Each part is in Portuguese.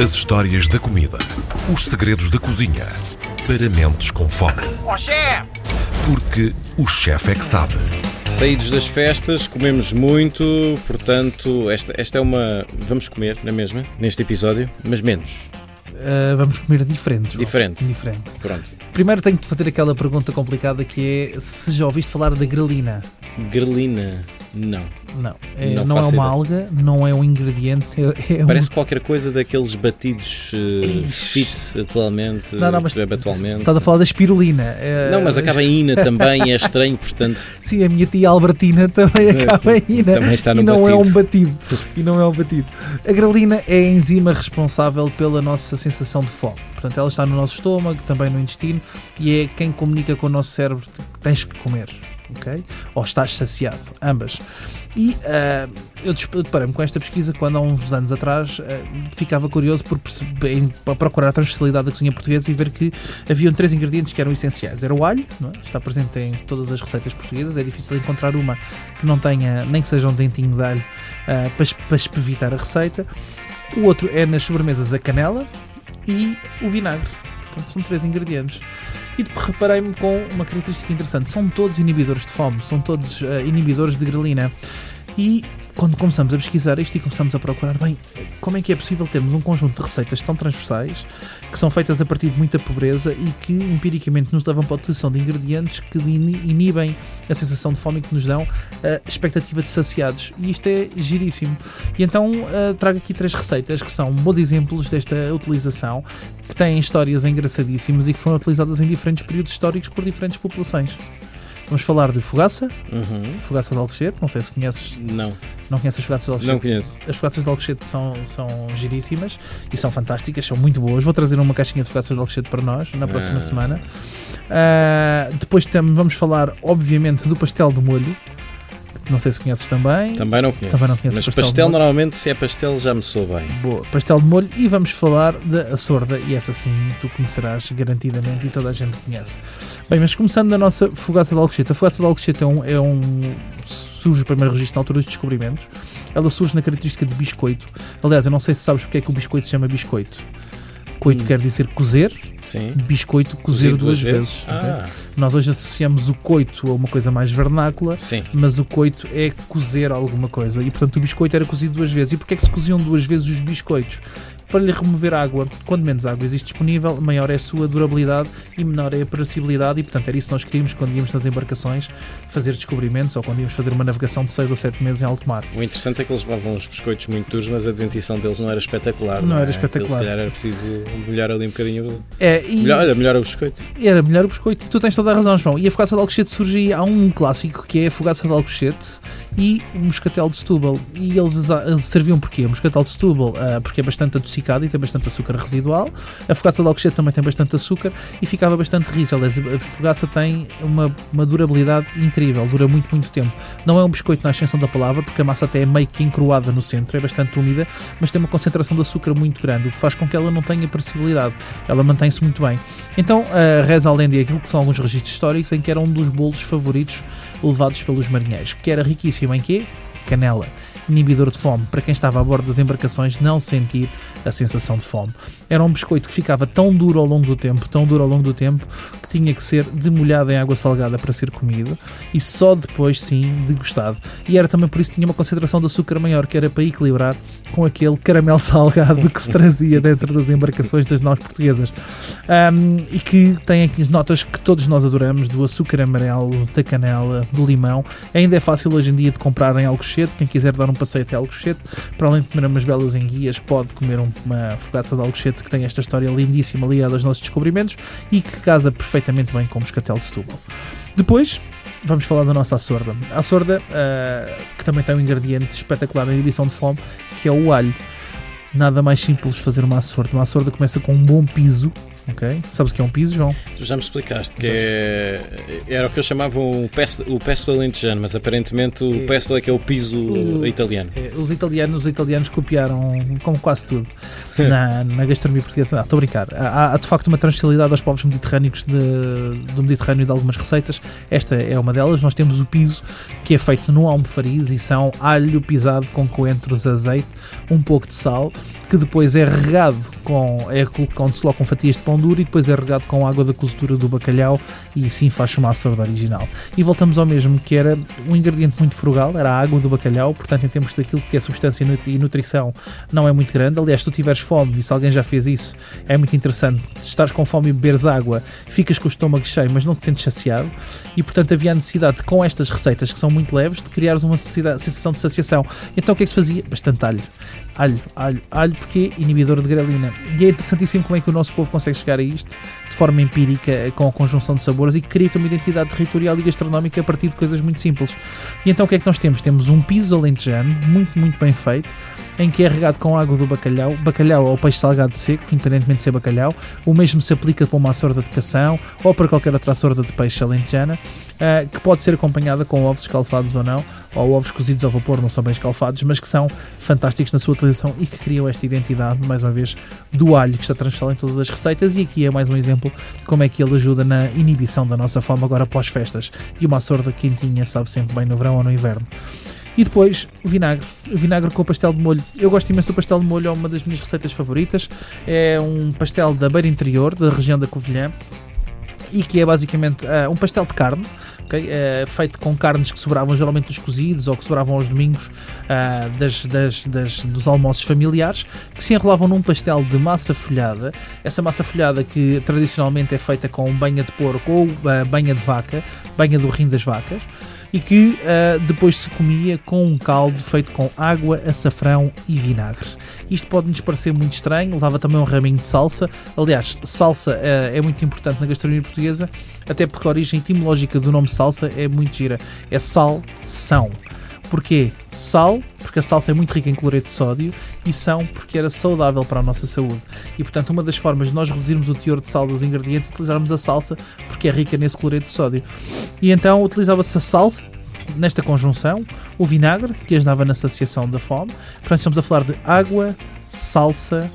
As histórias da comida. Os segredos da cozinha. Para mentes com fome. Ó chefe! Porque o chefe é que sabe. Saídos das festas, comemos muito, portanto, esta, esta é uma. Vamos comer na mesma, neste episódio, mas menos. Uh, vamos comer diferente. Diferente. Diferente. Pronto. Primeiro tenho de fazer aquela pergunta complicada que é se já ouviste falar da grelina. Grelina, não. Não, é, Não não, é uma alga, não é um ingrediente, é, é um- Parece qualquer coisa daqueles batidos eh, Ixi. fit atualmente, Não, não, que mas se bebe atualmente. Estás a falar da espirulina. é- Não, mas acaba em ina também, é estranho, portanto. Sim, a minha tia Albertina também acaba em ina. Também está no e não é batido. um batido. E não é um batido. A grelina é a enzima responsável pela nossa sensação de fome. Portanto, ela está no nosso estômago, também no intestino, e é quem comunica com o nosso cérebro que tens que comer. Ok? Ou estás saciado, ambas. E ah, eu deparei-me com esta pesquisa quando há uns anos atrás ah, ficava curioso por perceber, procurar a transversalidade da cozinha portuguesa e ver que haviam três ingredientes que eram essenciais. Era o alho, é? está presente em todas as receitas portuguesas, é difícil encontrar uma que não tenha, nem que seja um dentinho de alho ah, para, para espevitar a receita. O outro é nas sobremesas a canela e o vinagre. Portanto, são três ingredientes. E reparei-me com uma característica interessante: são todos inibidores de fome, são todos ah, inibidores de grelina. E quando começamos a pesquisar isto e começamos a procurar, bem, como é que é possível termos um conjunto de receitas tão transversais que são feitas a partir de muita pobreza e que empiricamente nos levam para a utilização de ingredientes que ini- inibem a sensação de fome que nos dão a expectativa de saciados. E isto é giríssimo. E então ah, trago aqui três receitas que são bons exemplos desta utilização, que têm histórias engraçadíssimas e que foram utilizadas em diferentes períodos históricos por diferentes populações. Vamos falar de fogaça, Uhum. fogaça de Alcochete, não sei se conheces, Não, não conheces as fogaças de Alcochete. não conheço. As fogaças de Alcochete são, são giríssimas e são fantásticas, são muito boas. Vou trazer uma caixinha de fogaças de Alcochete para nós na próxima Ah. semana. Ah, depois tam- vamos falar, obviamente, do pastel de molho. Não sei se conheces também. Também não conheço. Também não conheço Mas pastel pastel, normalmente, se é pastel, já me sou bem. Boa, pastel de molho e vamos falar da sorda e essa sim tu conhecerás garantidamente e toda a gente conhece. Bem, mas começando na nossa fogaça de Alcochete. A fogaça de Alcochete é um, é um surge o primeiro registro na altura dos descobrimentos. Ela surge na característica de biscoito. Aliás, eu não sei se sabes porque é que o biscoito se chama biscoito. Coito Hum. quer dizer cozer, Sim. biscoito cozer duas, vezes. ok? Ah, Nós hoje associamos o coito a uma coisa mais vernácula, sim. mas o coito é cozer alguma coisa e portanto o biscoito era cozido duas vezes. E porquê é que se coziam duas vezes os biscoitos? Para lhe remover água. Quando menos água existe disponível, maior é a sua durabilidade e menor é a perecibilidade e portanto era isso que nós queríamos quando íamos nas embarcações fazer descobrimentos ou quando íamos fazer uma navegação de 6 ou 7 meses em alto mar. O interessante é que eles levavam os biscoitos muito duros, mas a dentição deles não era espetacular. Não é? era espetacular. Aquilo, Se calhar era preciso molhar ali um bocadinho. É, e Melhor, olha, melhor o biscoito. era melhor o biscoito e tu tens toda a razão, João. E a fogaça de Alcochete surge há um clássico que é a fogaça de Alcochete e o moscatel de Setúbal. E eles, serviam porquê? O moscatel de Setúbal ah, porque é bastante adocicado e tem bastante açúcar residual. A fogaça de Alcochete também tem bastante açúcar e ficava bastante rija. Aliás, a fogaça tem uma, uma durabilidade incrível, dura muito, muito tempo. Não é um biscoito na ascensão da palavra, porque a massa até é meio que encruada no centro, é bastante úmida, mas tem uma concentração de açúcar muito grande, o que faz com que ela não tenha perecibilidade. Ela mantém-se muito bem. Então, a reza a lenda e aquilo que são alguns registros históricos em que era um dos bolos favoritos levados pelos marinheiros, que era riquíssimo em quê? Canela. Inibidor de fome, para quem estava a bordo das embarcações não sentir a sensação de fome. Era um biscoito que ficava tão duro ao longo do tempo, tão duro ao longo do tempo, que tinha que ser demolhado em água salgada para ser comido e só depois sim degustado. E era também por isso que tinha uma concentração de açúcar maior, que era para equilibrar com aquele caramelo salgado que se trazia dentro das embarcações das nós portuguesas. Um, e que tem aqui as notas que todos nós adoramos, do açúcar amarelo, da canela, do limão. Ainda é fácil hoje em dia de comprar em Alcochete, quem quiser dar um passeio até Alcochete, para além de comer umas belas enguias, pode comer um- uma fogaça de Alcochete que tem esta história lindíssima ligada aos nossos descobrimentos e que casa perfeitamente bem com o moscatel de Setúbal. Depois, vamos falar da nossa açorda. A açorda, ah, que também tem um ingrediente espetacular na inibição de fome, que é o alho. Nada mais simples fazer uma açorda. Uma açorda começa com um bom piso, ok? Sabes o que é um piso, João? Tu já me explicaste que é, era o que eu chamava um pesto, o pesto alentejano, mas aparentemente o pesto é que é o piso O- italiano. É, Os italianos, os italianos copiaram como quase tudo na, na gastronomia portuguesa. Não, estou a brincar. Há, há, de facto uma transversalidade aos povos mediterrâneos de- do Mediterrâneo de algumas receitas. Esta é uma delas. Nós temos o piso, que é feito no almofariz e são alho pisado com coentros, azeite, um pouco de sal, que depois é regado com. é colo- onde se colocam fatias de pão duro e depois é regado com água da cozedura do bacalhau e assim faz uma sorda original. E voltamos ao mesmo, que era um ingrediente muito frugal, era a água do bacalhau, portanto, em termos daquilo que é substância e nutri- nutrição, não é muito grande. Aliás, se tu tiveres fome, e se alguém já fez isso, é muito interessante. Se estás com fome e beberes água, ficas com o estômago cheio, mas não te sentes saciado. E, portanto, havia a necessidade, com estas receitas que são muito leves, de criares uma sensação de saciação. Então, o que é que se fazia? Bastante alho. Alho, alho, alho, porque é inibidor de grelina. E é interessantíssimo como é que o nosso povo consegue chegar a isto de forma empírica, com a conjunção de sabores e cria uma identidade territorial e gastronómica a partir de coisas muito simples. E então o que é que nós temos? Temos um piso alentejano, muito, muito bem feito, em que é regado com água do bacalhau, bacalhau ou peixe salgado seco, independentemente de ser bacalhau. O mesmo se aplica para uma sorda de cação ou para qualquer outra sorda de peixe alentejana, ah, que pode ser acompanhada com ovos escalfados ou não, ou ovos cozidos ao vapor, não são bem escalfados, mas que são fantásticos na sua utilização e que criam esta identidade, mais uma vez, do alho que está transversal em todas as receitas. E aqui é mais um exemplo de como é que ele ajuda na inibição da nossa fome agora pós-festas. E uma sorda quentinha sabe sempre bem no verão ou no inverno. E depois o vinagre, o vinagre com pastel de molho. Eu gosto imenso do pastel de molho, é uma das minhas receitas favoritas. É um pastel da beira interior, da região da Covilhã, e que é basicamente ah, um pastel de carne, ok? Eh, feito com carnes que sobravam geralmente dos cozidos ou que sobravam aos domingos ah, das, das- das- dos almoços familiares, que se enrolavam num pastel de massa folhada. Essa massa folhada que tradicionalmente é feita com banha de porco ou banha de vaca, banha do rim das vacas, e que ah, depois se comia com um caldo feito com água, açafrão e vinagre. Isto pode-nos parecer muito estranho, levava também um raminho de salsa. Aliás, salsa ah, é muito importante na gastronomia portuguesa, até porque a origem etimológica do nome salsa é muito gira. É sal-são. Porquê? Sal, porque a salsa é muito rica em cloreto de sódio, e são, porque era saudável para a nossa saúde. E portanto, uma das formas de nós reduzirmos o teor de sal dos ingredientes é utilizarmos a salsa, porque é rica nesse cloreto de sódio. E então utilizava-se a salsa, nesta conjunção, o vinagre, que ajudava na saciação da fome. Portanto, estamos a falar de água, salsa,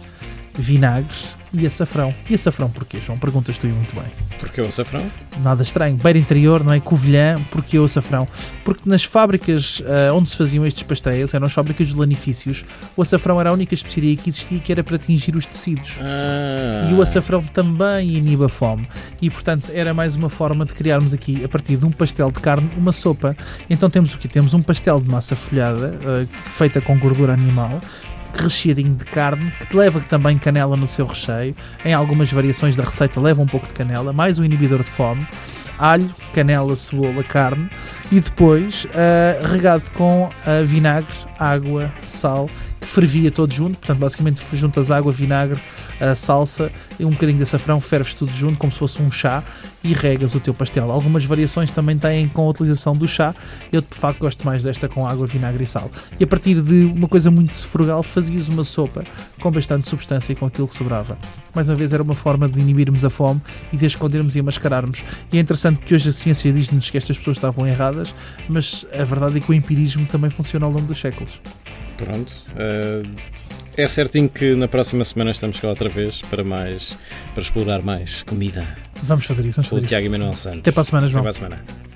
vinagres e açafrão. E açafrão porquê, João? Perguntas tu e muito bem. Porque o açafrão? Nada estranho. Beira interior, não é? Covilhã, porque o açafrão? Porque nas fábricas ah, onde se faziam estes pastéis, eram as fábricas de lanifícios, o açafrão era a única especiaria que existia que era para atingir os tecidos. Ah, E o açafrão também inibe a fome. E portanto era mais uma forma de criarmos aqui, a partir de um pastel de carne, uma sopa. Então temos o que? Temos um pastel de massa folhada, ah, feita com gordura animal, recheadinho de carne, que leva também canela no seu recheio. Em algumas variações da receita leva um pouco de canela, mais um inibidor de fome. Alho, canela, cebola, carne e depois ah, regado com ah, vinagre, água, sal, fervia todo junto. Portanto, basicamente juntas água, vinagre, a salsa e um bocadinho de açafrão, ferves tudo junto como se fosse um chá e regas o teu pastel. Algumas variações também têm com a utilização do chá. Eu de facto gosto mais desta com água, vinagre e sal. E a partir de uma coisa muito frugal fazias uma sopa com bastante substância e com aquilo que sobrava. Mais uma vez era uma forma de inibirmos a fome e de escondermos e a mascararmos. E é interessante que hoje a ciência diz-nos que estas pessoas estavam erradas, mas a verdade é que o empirismo também funciona ao longo dos séculos. Pronto. ah, é certinho que na próxima semana estamos cá outra vez para mais para explorar mais comida. Vamos fazer isso, vamos fazer isso. Tiago e Manuel Santos. Até para a semana, Até João. para a semana.